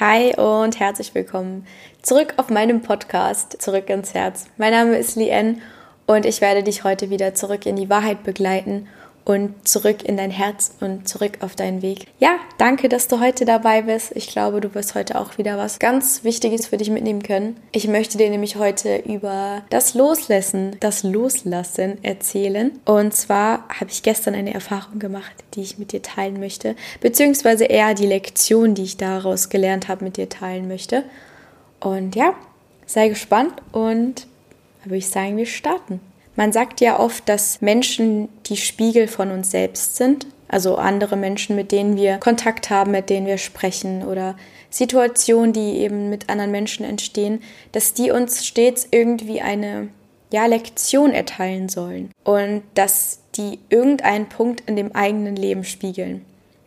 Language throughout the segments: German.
Hi und herzlich willkommen zurück auf meinem Podcast Zurück ins Herz. Mein Name ist Lien und ich werde dich heute wieder zurück in die Wahrheit begleiten und zurück in dein Herz und zurück auf deinen Weg. Ja, danke, dass du heute dabei bist. Ich glaube, du wirst heute auch wieder was ganz Wichtiges für dich mitnehmen können. Ich möchte dir nämlich heute über das Loslassen, das Loslassen erzählen. Und zwar habe ich gestern eine Erfahrung gemacht, die ich mit dir teilen möchte, beziehungsweise eher die Lektion, die ich daraus gelernt habe, mit dir teilen möchte. Und ja, sei gespannt und würde ich sagen, wir starten. Man sagt ja oft, dass Menschen die Spiegel von uns selbst sind, also andere Menschen, mit denen wir Kontakt haben, mit denen wir sprechen oder Situationen, die eben mit anderen Menschen entstehen, dass die uns stets irgendwie eine ja, Lektion erteilen sollen und dass die irgendeinen Punkt in dem eigenen Leben spiegeln.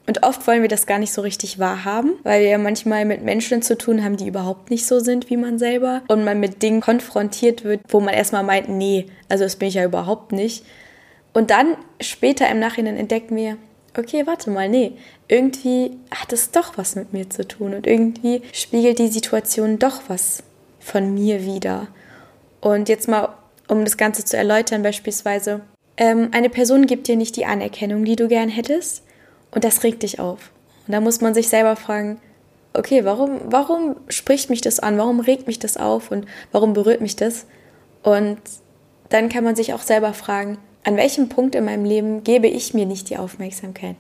Und oft wollen wir das gar nicht so richtig wahrhaben, weil wir ja manchmal mit Menschen zu tun haben, die überhaupt nicht so sind wie man selber und man mit Dingen konfrontiert wird, wo man erstmal meint, nee, also das bin ich ja überhaupt nicht. Und dann später im Nachhinein entdecken wir, okay, warte mal, nee, irgendwie hat es doch was mit mir zu tun und irgendwie spiegelt die Situation doch was von mir wieder. Und jetzt mal, um das Ganze zu erläutern, beispielsweise, ähm, eine Person gibt dir nicht die Anerkennung, die du gern hättest und das regt dich auf. Und da muss man sich selber fragen, okay, warum, warum spricht mich das an? Warum regt mich das auf? Und warum berührt mich das? Und dann kann man sich auch selber fragen, an welchem Punkt in meinem Leben gebe ich mir nicht die Aufmerksamkeit?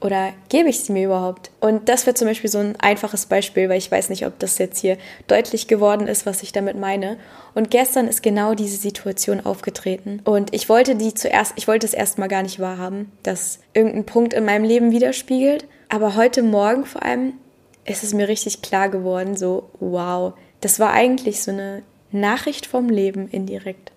Oder gebe ich sie mir überhaupt? Und das wäre zum Beispiel so ein einfaches Beispiel, weil ich weiß nicht, ob das jetzt hier deutlich geworden ist, was ich damit meine. Und gestern ist genau diese Situation aufgetreten. Und ich wollte die zuerst, ich wollte es erstmal gar nicht wahrhaben, dass irgendein Punkt in meinem Leben widerspiegelt. Aber heute Morgen vor allem ist es mir richtig klar geworden, so, wow, das war eigentlich so eine Nachricht vom Leben indirekt.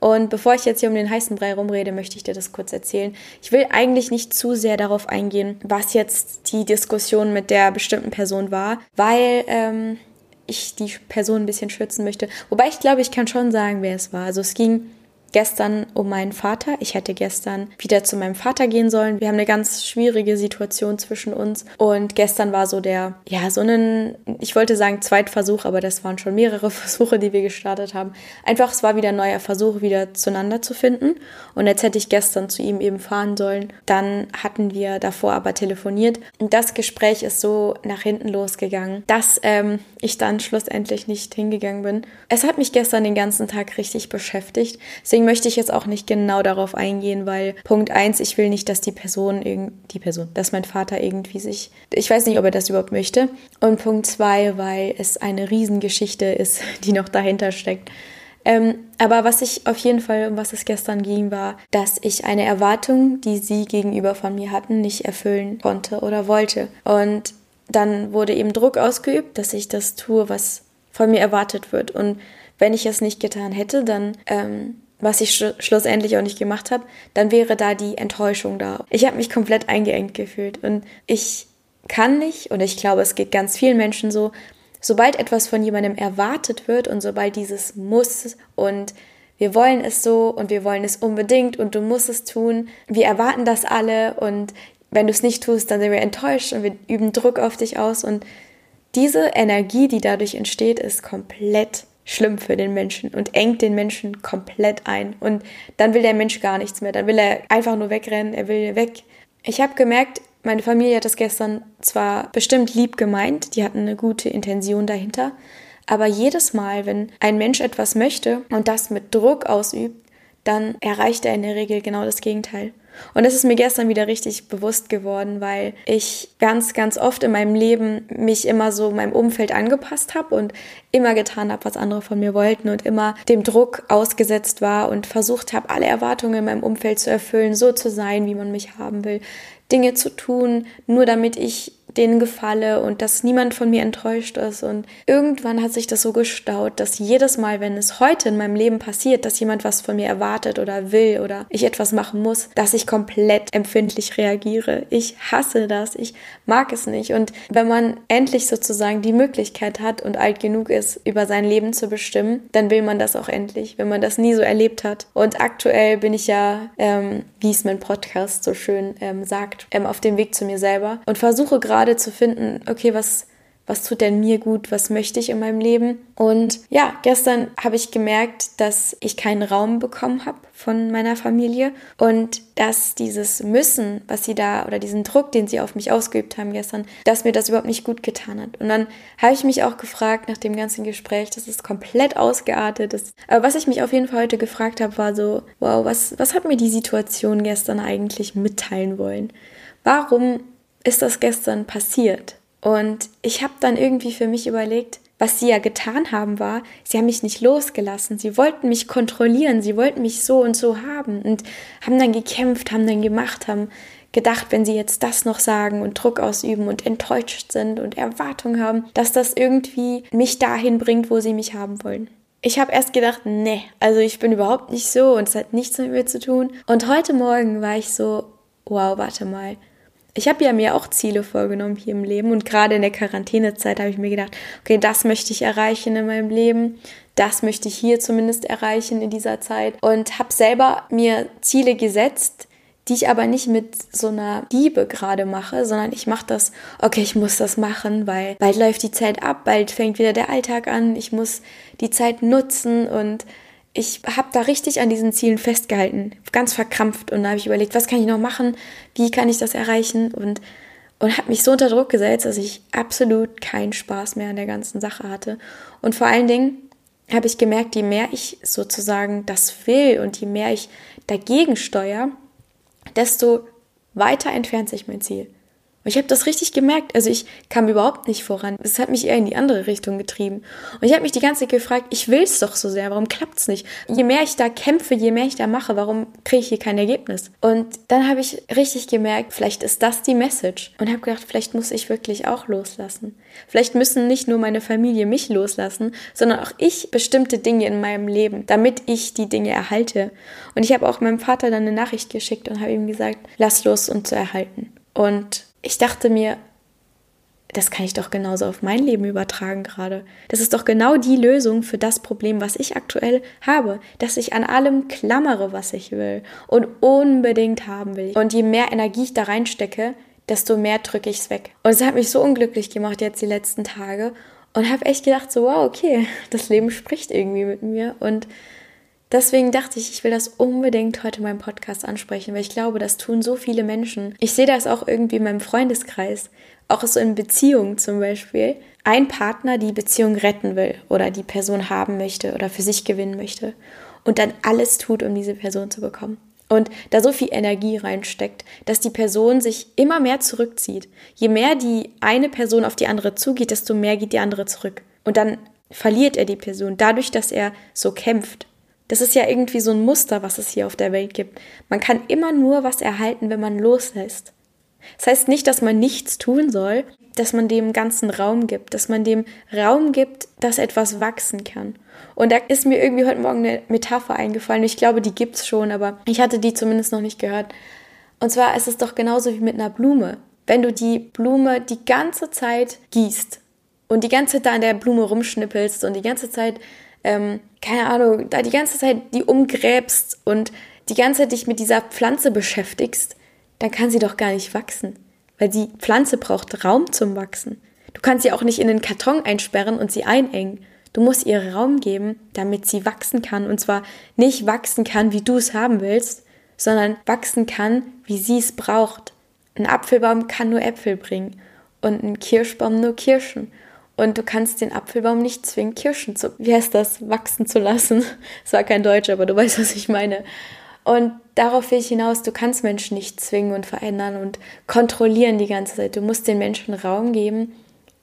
Und bevor ich jetzt hier um den heißen Brei rumrede, möchte ich dir das kurz erzählen. Ich will eigentlich nicht zu sehr darauf eingehen, was jetzt die Diskussion mit der bestimmten Person war, weil ähm, ich die Person ein bisschen schützen möchte. Wobei ich glaube, ich kann schon sagen, wer es war. Also es ging gestern um meinen Vater. Ich hätte gestern wieder zu meinem Vater gehen sollen. Wir haben eine ganz schwierige Situation zwischen uns. Und gestern war so der, ja, so ein, ich wollte sagen Zweitversuch, aber das waren schon mehrere Versuche, die wir gestartet haben. Einfach, es war wieder ein neuer Versuch, wieder zueinander zu finden. Und jetzt hätte ich gestern zu ihm eben fahren sollen. Dann hatten wir davor aber telefoniert. Und das Gespräch ist so nach hinten losgegangen, dass ähm, ich dann schlussendlich nicht hingegangen bin. Es hat mich gestern den ganzen Tag richtig beschäftigt. Deswegen Deswegen möchte ich jetzt auch nicht genau darauf eingehen, weil Punkt eins, ich will nicht, dass die Person, die Person, dass mein Vater irgendwie sich, ich weiß nicht, ob er das überhaupt möchte. Und Punkt zwei, weil es eine Riesengeschichte ist, die noch dahinter steckt. Ähm, aber was ich auf jeden Fall, um was es gestern ging, war, dass ich eine Erwartung, die sie gegenüber von mir hatten, nicht erfüllen konnte oder wollte. Und dann wurde eben Druck ausgeübt, dass ich das tue, was von mir erwartet wird. Und wenn ich es nicht getan hätte, dann ähm, was ich sch schlussendlich auch nicht gemacht habe, dann wäre da die Enttäuschung da. Ich habe mich komplett eingeengt gefühlt und ich kann nicht, und ich glaube, es geht ganz vielen Menschen so, sobald etwas von jemandem erwartet wird und sobald dieses muss und wir wollen es so und wir wollen es unbedingt und du musst es tun, wir erwarten das alle und wenn du es nicht tust, dann sind wir enttäuscht und wir üben Druck auf dich aus und diese Energie, die dadurch entsteht, ist komplett schlimm für den Menschen und engt den Menschen komplett ein. Und dann will der Mensch gar nichts mehr. Dann will er einfach nur wegrennen, er will weg. Ich habe gemerkt, meine Familie hat das gestern zwar bestimmt lieb gemeint, die hatten eine gute Intention dahinter, aber jedes Mal, wenn ein Mensch etwas möchte und das mit Druck ausübt, dann erreicht er in der Regel genau das Gegenteil. Und das ist mir gestern wieder richtig bewusst geworden, weil ich ganz, ganz oft in meinem Leben mich immer so meinem Umfeld angepasst habe und immer getan habe, was andere von mir wollten und immer dem Druck ausgesetzt war und versucht habe, alle Erwartungen in meinem Umfeld zu erfüllen, so zu sein, wie man mich haben will, Dinge zu tun, nur damit ich denen gefalle und dass niemand von mir enttäuscht ist. Und irgendwann hat sich das so gestaut, dass jedes Mal, wenn es heute in meinem Leben passiert, dass jemand was von mir erwartet oder will oder ich etwas machen muss, dass ich komplett empfindlich reagiere. Ich hasse das. Ich mag es nicht. Und wenn man endlich sozusagen die Möglichkeit hat und alt genug ist, über sein Leben zu bestimmen, dann will man das auch endlich, wenn man das nie so erlebt hat. Und aktuell bin ich ja, ähm, wie es mein Podcast so schön ähm, sagt, ähm, auf dem Weg zu mir selber und versuche gerade gerade zu finden, okay, was, was tut denn mir gut, was möchte ich in meinem Leben. Und ja, gestern habe ich gemerkt, dass ich keinen Raum bekommen habe von meiner Familie und dass dieses Müssen, was sie da oder diesen Druck, den sie auf mich ausgeübt haben gestern, dass mir das überhaupt nicht gut getan hat. Und dann habe ich mich auch gefragt nach dem ganzen Gespräch, das ist komplett ausgeartet. Das, aber was ich mich auf jeden Fall heute gefragt habe, war so, wow, was, was hat mir die Situation gestern eigentlich mitteilen wollen? Warum ist das gestern passiert? Und ich habe dann irgendwie für mich überlegt, was sie ja getan haben, war, sie haben mich nicht losgelassen. Sie wollten mich kontrollieren, sie wollten mich so und so haben und haben dann gekämpft, haben dann gemacht, haben gedacht, wenn sie jetzt das noch sagen und Druck ausüben und enttäuscht sind und Erwartungen haben, dass das irgendwie mich dahin bringt, wo sie mich haben wollen. Ich habe erst gedacht, nee, also ich bin überhaupt nicht so und es hat nichts mit mir zu tun. Und heute Morgen war ich so, wow, warte mal, ich habe ja mir auch Ziele vorgenommen hier im Leben und gerade in der Quarantänezeit habe ich mir gedacht, okay, das möchte ich erreichen in meinem Leben, das möchte ich hier zumindest erreichen in dieser Zeit und habe selber mir Ziele gesetzt, die ich aber nicht mit so einer Liebe gerade mache, sondern ich mache das, okay, ich muss das machen, weil bald läuft die Zeit ab, bald fängt wieder der Alltag an, ich muss die Zeit nutzen und ich habe da richtig an diesen Zielen festgehalten, ganz verkrampft. Und da habe ich überlegt, was kann ich noch machen, wie kann ich das erreichen? Und und habe mich so unter Druck gesetzt, dass ich absolut keinen Spaß mehr an der ganzen Sache hatte. Und vor allen Dingen habe ich gemerkt, je mehr ich sozusagen das will und je mehr ich dagegen steuere, desto weiter entfernt sich mein Ziel. Und ich habe das richtig gemerkt. Also ich kam überhaupt nicht voran. Es hat mich eher in die andere Richtung getrieben. Und ich habe mich die ganze Zeit gefragt, ich will es doch so sehr, warum klappt es nicht? Je mehr ich da kämpfe, je mehr ich da mache, warum kriege ich hier kein Ergebnis? Und dann habe ich richtig gemerkt, vielleicht ist das die Message. Und habe gedacht, vielleicht muss ich wirklich auch loslassen. Vielleicht müssen nicht nur meine Familie mich loslassen, sondern auch ich bestimmte Dinge in meinem Leben, damit ich die Dinge erhalte. Und ich habe auch meinem Vater dann eine Nachricht geschickt und habe ihm gesagt, lass los, um zu erhalten. Und ich dachte mir, das kann ich doch genauso auf mein Leben übertragen gerade. Das ist doch genau die Lösung für das Problem, was ich aktuell habe, dass ich an allem klammere, was ich will und unbedingt haben will. Und je mehr Energie ich da reinstecke, desto mehr drücke ich es weg. Und es hat mich so unglücklich gemacht jetzt die letzten Tage und habe echt gedacht so, wow, okay, das Leben spricht irgendwie mit mir und Deswegen dachte ich, ich will das unbedingt heute in meinem Podcast ansprechen, weil ich glaube, das tun so viele Menschen. Ich sehe das auch irgendwie in meinem Freundeskreis, auch so in Beziehungen zum Beispiel. Ein Partner die Beziehung retten will oder die Person haben möchte oder für sich gewinnen möchte und dann alles tut, um diese Person zu bekommen. Und da so viel Energie reinsteckt, dass die Person sich immer mehr zurückzieht. Je mehr die eine Person auf die andere zugeht, desto mehr geht die andere zurück. Und dann verliert er die Person dadurch, dass er so kämpft das ist ja irgendwie so ein Muster, was es hier auf der Welt gibt. Man kann immer nur was erhalten, wenn man loslässt. Das heißt nicht, dass man nichts tun soll, dass man dem ganzen Raum gibt, dass man dem Raum gibt, dass etwas wachsen kann. Und da ist mir irgendwie heute Morgen eine Metapher eingefallen. Ich glaube, die gibt's schon, aber ich hatte die zumindest noch nicht gehört. Und zwar ist es doch genauso wie mit einer Blume. Wenn du die Blume die ganze Zeit gießt und die ganze Zeit da an der Blume rumschnippelst und die ganze Zeit ähm, keine Ahnung, da die ganze Zeit die umgräbst und die ganze Zeit dich mit dieser Pflanze beschäftigst, dann kann sie doch gar nicht wachsen. Weil die Pflanze braucht Raum zum Wachsen. Du kannst sie auch nicht in den Karton einsperren und sie einengen. Du musst ihr Raum geben, damit sie wachsen kann. Und zwar nicht wachsen kann, wie du es haben willst, sondern wachsen kann, wie sie es braucht. Ein Apfelbaum kann nur Äpfel bringen und ein Kirschbaum nur Kirschen. Und du kannst den Apfelbaum nicht zwingen, Kirschen zu, wie heißt das, wachsen zu lassen. Es war kein Deutsch, aber du weißt, was ich meine. Und darauf will ich hinaus, du kannst Menschen nicht zwingen und verändern und kontrollieren die ganze Zeit. Du musst den Menschen Raum geben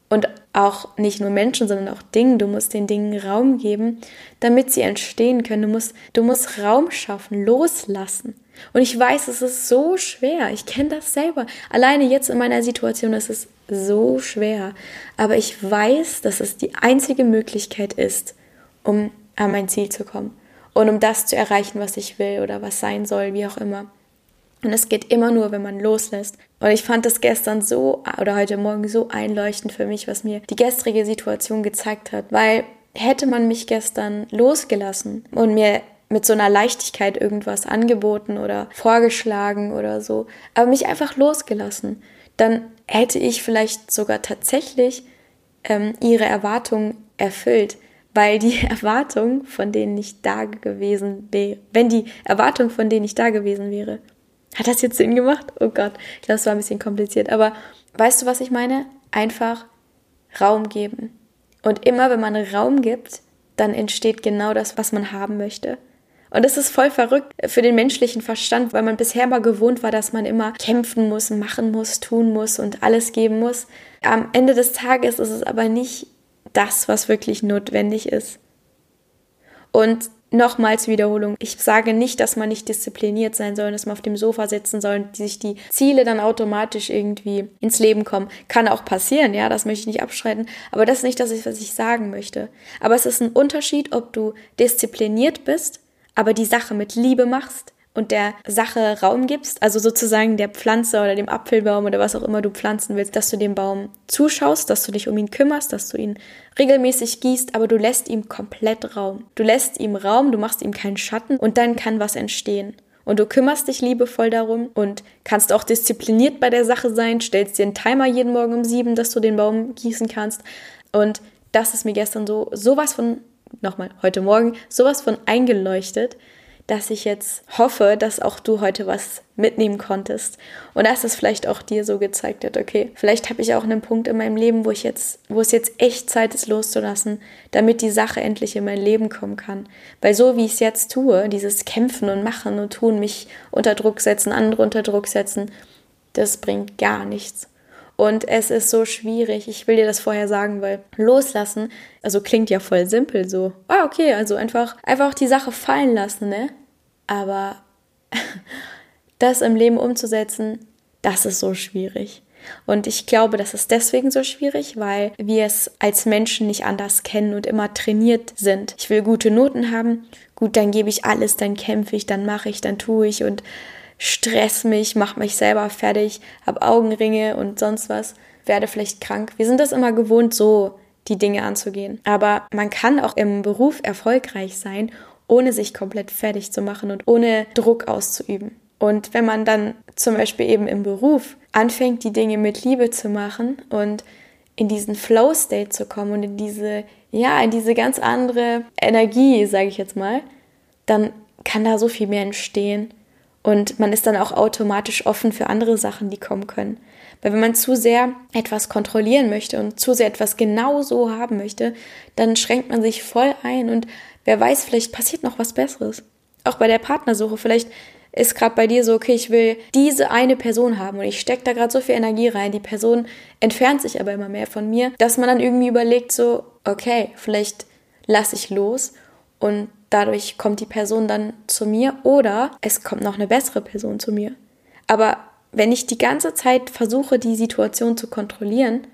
und auch nicht nur Menschen, sondern auch Dingen. Du musst den Dingen Raum geben, damit sie entstehen können. Du musst, du musst Raum schaffen, loslassen. Und ich weiß, es ist so schwer. Ich kenne das selber. Alleine jetzt in meiner Situation ist es so schwer. Aber ich weiß, dass es die einzige Möglichkeit ist, um an mein Ziel zu kommen. Und um das zu erreichen, was ich will oder was sein soll, wie auch immer. Und es geht immer nur, wenn man loslässt. Und ich fand das gestern so oder heute Morgen so einleuchtend für mich, was mir die gestrige Situation gezeigt hat. Weil hätte man mich gestern losgelassen und mir mit so einer Leichtigkeit irgendwas angeboten oder vorgeschlagen oder so, aber mich einfach losgelassen, dann hätte ich vielleicht sogar tatsächlich ähm, ihre Erwartungen erfüllt, weil die Erwartung von denen nicht da gewesen wäre, wenn die Erwartung von denen nicht da gewesen wäre. Hat das jetzt Sinn gemacht? Oh Gott, ich glaube, es war ein bisschen kompliziert. Aber weißt du, was ich meine? Einfach Raum geben. Und immer, wenn man Raum gibt, dann entsteht genau das, was man haben möchte. Und das ist voll verrückt für den menschlichen Verstand, weil man bisher mal gewohnt war, dass man immer kämpfen muss, machen muss, tun muss und alles geben muss. Am Ende des Tages ist es aber nicht das, was wirklich notwendig ist. Und nochmals Wiederholung. Ich sage nicht, dass man nicht diszipliniert sein soll, dass man auf dem Sofa sitzen soll und sich die Ziele dann automatisch irgendwie ins Leben kommen. Kann auch passieren, ja, das möchte ich nicht abstreiten. Aber das ist nicht das, was ich sagen möchte. Aber es ist ein Unterschied, ob du diszipliniert bist, aber die Sache mit Liebe machst und der Sache Raum gibst, also sozusagen der Pflanze oder dem Apfelbaum oder was auch immer du pflanzen willst, dass du dem Baum zuschaust, dass du dich um ihn kümmerst, dass du ihn regelmäßig gießt, aber du lässt ihm komplett Raum. Du lässt ihm Raum, du machst ihm keinen Schatten und dann kann was entstehen. Und du kümmerst dich liebevoll darum und kannst auch diszipliniert bei der Sache sein, stellst dir einen Timer jeden Morgen um sieben, dass du den Baum gießen kannst. Und das ist mir gestern so sowas von, nochmal, heute Morgen, sowas von eingeleuchtet, dass ich jetzt hoffe, dass auch du heute was mitnehmen konntest und dass es vielleicht auch dir so gezeigt hat, okay, vielleicht habe ich auch einen Punkt in meinem Leben, wo ich jetzt, wo es jetzt echt Zeit ist loszulassen, damit die Sache endlich in mein Leben kommen kann. Weil so wie ich es jetzt tue, dieses Kämpfen und Machen und Tun, mich unter Druck setzen, andere unter Druck setzen, das bringt gar nichts. Und es ist so schwierig. Ich will dir das vorher sagen, weil loslassen, also klingt ja voll simpel so. Ah, okay, also einfach, einfach die Sache fallen lassen, ne? Aber das im Leben umzusetzen, das ist so schwierig. Und ich glaube, das ist deswegen so schwierig, weil wir es als Menschen nicht anders kennen und immer trainiert sind. Ich will gute Noten haben, gut, dann gebe ich alles, dann kämpfe ich, dann mache ich, dann tue ich und stress mich, mache mich selber fertig, habe Augenringe und sonst was, werde vielleicht krank. Wir sind das immer gewohnt, so die Dinge anzugehen. Aber man kann auch im Beruf erfolgreich sein, ohne sich komplett fertig zu machen und ohne Druck auszuüben. Und wenn man dann zum Beispiel eben im Beruf anfängt, die Dinge mit Liebe zu machen und in diesen Flow-State zu kommen und in diese, ja, in diese ganz andere Energie, sage ich jetzt mal, dann kann da so viel mehr entstehen. Und man ist dann auch automatisch offen für andere Sachen, die kommen können. Weil wenn man zu sehr etwas kontrollieren möchte und zu sehr etwas genau so haben möchte, dann schränkt man sich voll ein und wer weiß, vielleicht passiert noch was Besseres. Auch bei der Partnersuche, vielleicht ist gerade bei dir so, okay, ich will diese eine Person haben und ich stecke da gerade so viel Energie rein, die Person entfernt sich aber immer mehr von mir, dass man dann irgendwie überlegt so, okay, vielleicht lasse ich los und dadurch kommt die Person dann zu mir oder es kommt noch eine bessere Person zu mir. Aber wenn ich die ganze Zeit versuche, die Situation zu kontrollieren,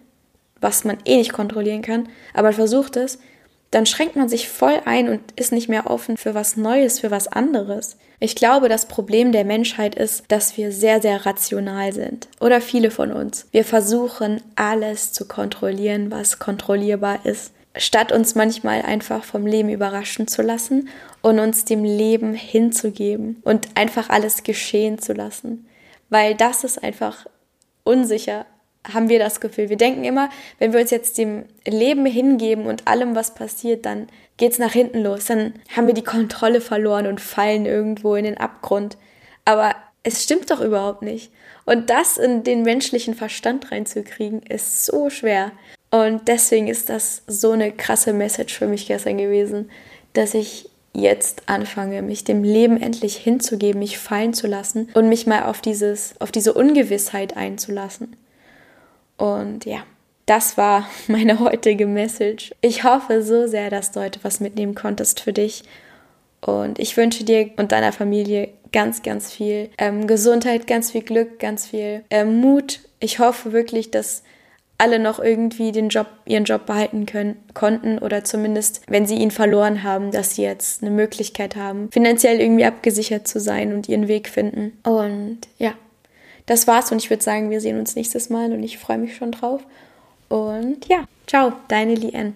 was man eh nicht kontrollieren kann, aber versucht es, dann schränkt man sich voll ein und ist nicht mehr offen für was Neues, für was anderes. Ich glaube, das Problem der Menschheit ist, dass wir sehr, sehr rational sind. Oder viele von uns. Wir versuchen alles zu kontrollieren, was kontrollierbar ist statt uns manchmal einfach vom Leben überraschen zu lassen und uns dem Leben hinzugeben und einfach alles geschehen zu lassen. Weil das ist einfach unsicher, haben wir das Gefühl. Wir denken immer, wenn wir uns jetzt dem Leben hingeben und allem, was passiert, dann geht's nach hinten los. Dann haben wir die Kontrolle verloren und fallen irgendwo in den Abgrund. Aber es stimmt doch überhaupt nicht. Und das in den menschlichen Verstand reinzukriegen, ist so schwer. Und deswegen ist das so eine krasse Message für mich gestern gewesen, dass ich jetzt anfange, mich dem Leben endlich hinzugeben, mich fallen zu lassen und mich mal auf dieses, auf diese Ungewissheit einzulassen. Und ja, das war meine heutige Message. Ich hoffe so sehr, dass du heute was mitnehmen konntest für dich. Und ich wünsche dir und deiner Familie ganz, ganz viel ähm, Gesundheit, ganz viel Glück, ganz viel ähm, Mut. Ich hoffe wirklich, dass alle noch irgendwie den Job, ihren Job behalten können, konnten oder zumindest, wenn sie ihn verloren haben, dass sie jetzt eine Möglichkeit haben, finanziell irgendwie abgesichert zu sein und ihren Weg finden. Und ja, das war's und ich würde sagen, wir sehen uns nächstes Mal und ich freue mich schon drauf. Und ja, ciao, deine Lien.